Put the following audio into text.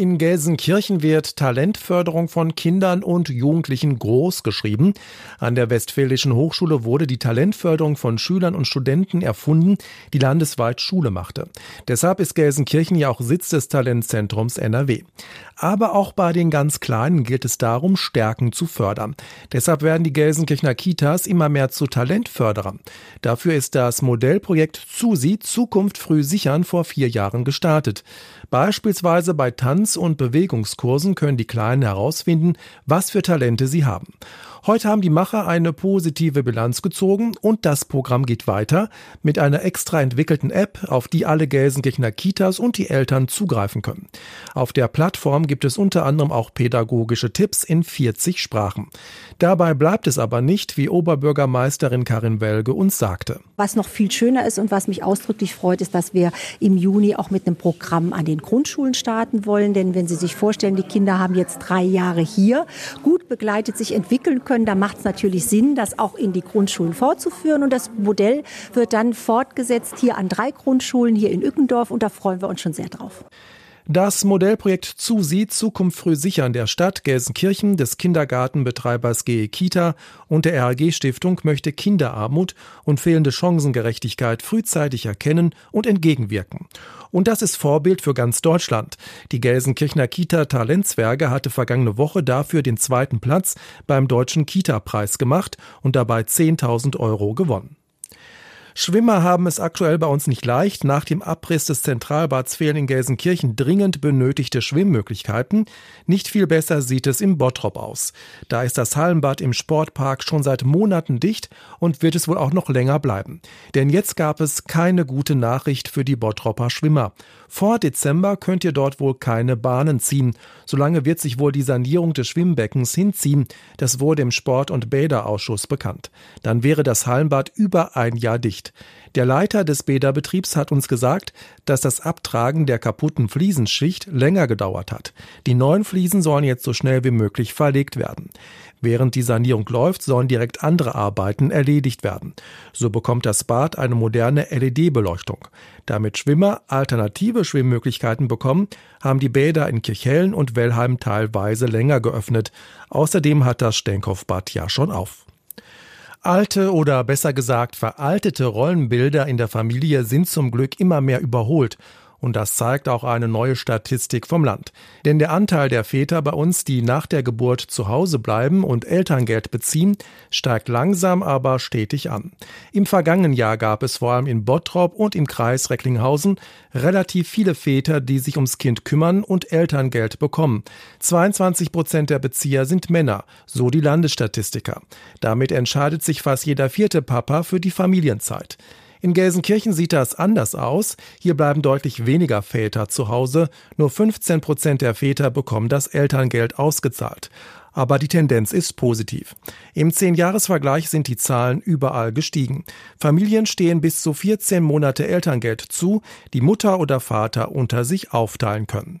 In Gelsenkirchen wird Talentförderung von Kindern und Jugendlichen groß geschrieben. An der Westfälischen Hochschule wurde die Talentförderung von Schülern und Studenten erfunden, die landesweit Schule machte. Deshalb ist Gelsenkirchen ja auch Sitz des Talentzentrums NRW. Aber auch bei den ganz Kleinen gilt es darum, Stärken zu fördern. Deshalb werden die Gelsenkirchener Kitas immer mehr zu Talentförderern. Dafür ist das Modellprojekt ZUSI Zukunft früh sichern vor vier Jahren gestartet. Beispielsweise bei Tanz- und Bewegungskursen können die Kleinen herausfinden, was für Talente sie haben. Heute haben die Macher eine positive Bilanz gezogen und das Programm geht weiter mit einer extra entwickelten App, auf die alle Gelsenkirchener Kitas und die Eltern zugreifen können. Auf der Plattform gibt es unter anderem auch pädagogische Tipps in 40 Sprachen. Dabei bleibt es aber nicht, wie Oberbürgermeisterin Karin Welge uns sagte. Was noch viel schöner ist und was mich ausdrücklich freut, ist, dass wir im Juni auch mit einem Programm an den Grundschulen starten wollen. Denn wenn Sie sich vorstellen, die Kinder haben jetzt drei Jahre hier, gut begleitet sich entwickeln können, da macht es natürlich Sinn, das auch in die Grundschulen fortzuführen. Und das Modell wird dann fortgesetzt hier an drei Grundschulen hier in Ückendorf und da freuen wir uns schon sehr drauf. Das Modellprojekt ZUSI Zukunft früh sichern der Stadt Gelsenkirchen, des Kindergartenbetreibers GE Kita und der RAG Stiftung möchte Kinderarmut und fehlende Chancengerechtigkeit frühzeitig erkennen und entgegenwirken. Und das ist Vorbild für ganz Deutschland. Die Gelsenkirchener Kita Talentzwerge hatte vergangene Woche dafür den zweiten Platz beim Deutschen Kita-Preis gemacht und dabei 10.000 Euro gewonnen. Schwimmer haben es aktuell bei uns nicht leicht. Nach dem Abriss des Zentralbads fehlen in Gelsenkirchen dringend benötigte Schwimmmöglichkeiten. Nicht viel besser sieht es im Bottrop aus. Da ist das Hallenbad im Sportpark schon seit Monaten dicht und wird es wohl auch noch länger bleiben. Denn jetzt gab es keine gute Nachricht für die Bottropper Schwimmer. Vor Dezember könnt ihr dort wohl keine Bahnen ziehen. Solange wird sich wohl die Sanierung des Schwimmbeckens hinziehen. Das wurde im Sport- und Bäderausschuss bekannt. Dann wäre das Hallenbad über ein Jahr dicht. Der Leiter des Bäderbetriebs hat uns gesagt, dass das Abtragen der kaputten Fliesenschicht länger gedauert hat. Die neuen Fliesen sollen jetzt so schnell wie möglich verlegt werden. Während die Sanierung läuft, sollen direkt andere Arbeiten erledigt werden. So bekommt das Bad eine moderne LED-Beleuchtung. Damit Schwimmer alternative Schwimmmöglichkeiten bekommen, haben die Bäder in Kirchhellen und Wellheim teilweise länger geöffnet. Außerdem hat das Stenkopfbad ja schon auf. Alte oder besser gesagt veraltete Rollenbilder in der Familie sind zum Glück immer mehr überholt und das zeigt auch eine neue Statistik vom Land. Denn der Anteil der Väter bei uns, die nach der Geburt zu Hause bleiben und Elterngeld beziehen, steigt langsam, aber stetig an. Im vergangenen Jahr gab es vor allem in Bottrop und im Kreis Recklinghausen relativ viele Väter, die sich ums Kind kümmern und Elterngeld bekommen. 22 Prozent der Bezieher sind Männer, so die Landesstatistiker. Damit entscheidet sich fast jeder vierte Papa für die Familienzeit. In Gelsenkirchen sieht das anders aus. Hier bleiben deutlich weniger Väter zu Hause. Nur 15 Prozent der Väter bekommen das Elterngeld ausgezahlt. Aber die Tendenz ist positiv. Im Zehn-Jahres-Vergleich sind die Zahlen überall gestiegen. Familien stehen bis zu 14 Monate Elterngeld zu, die Mutter oder Vater unter sich aufteilen können.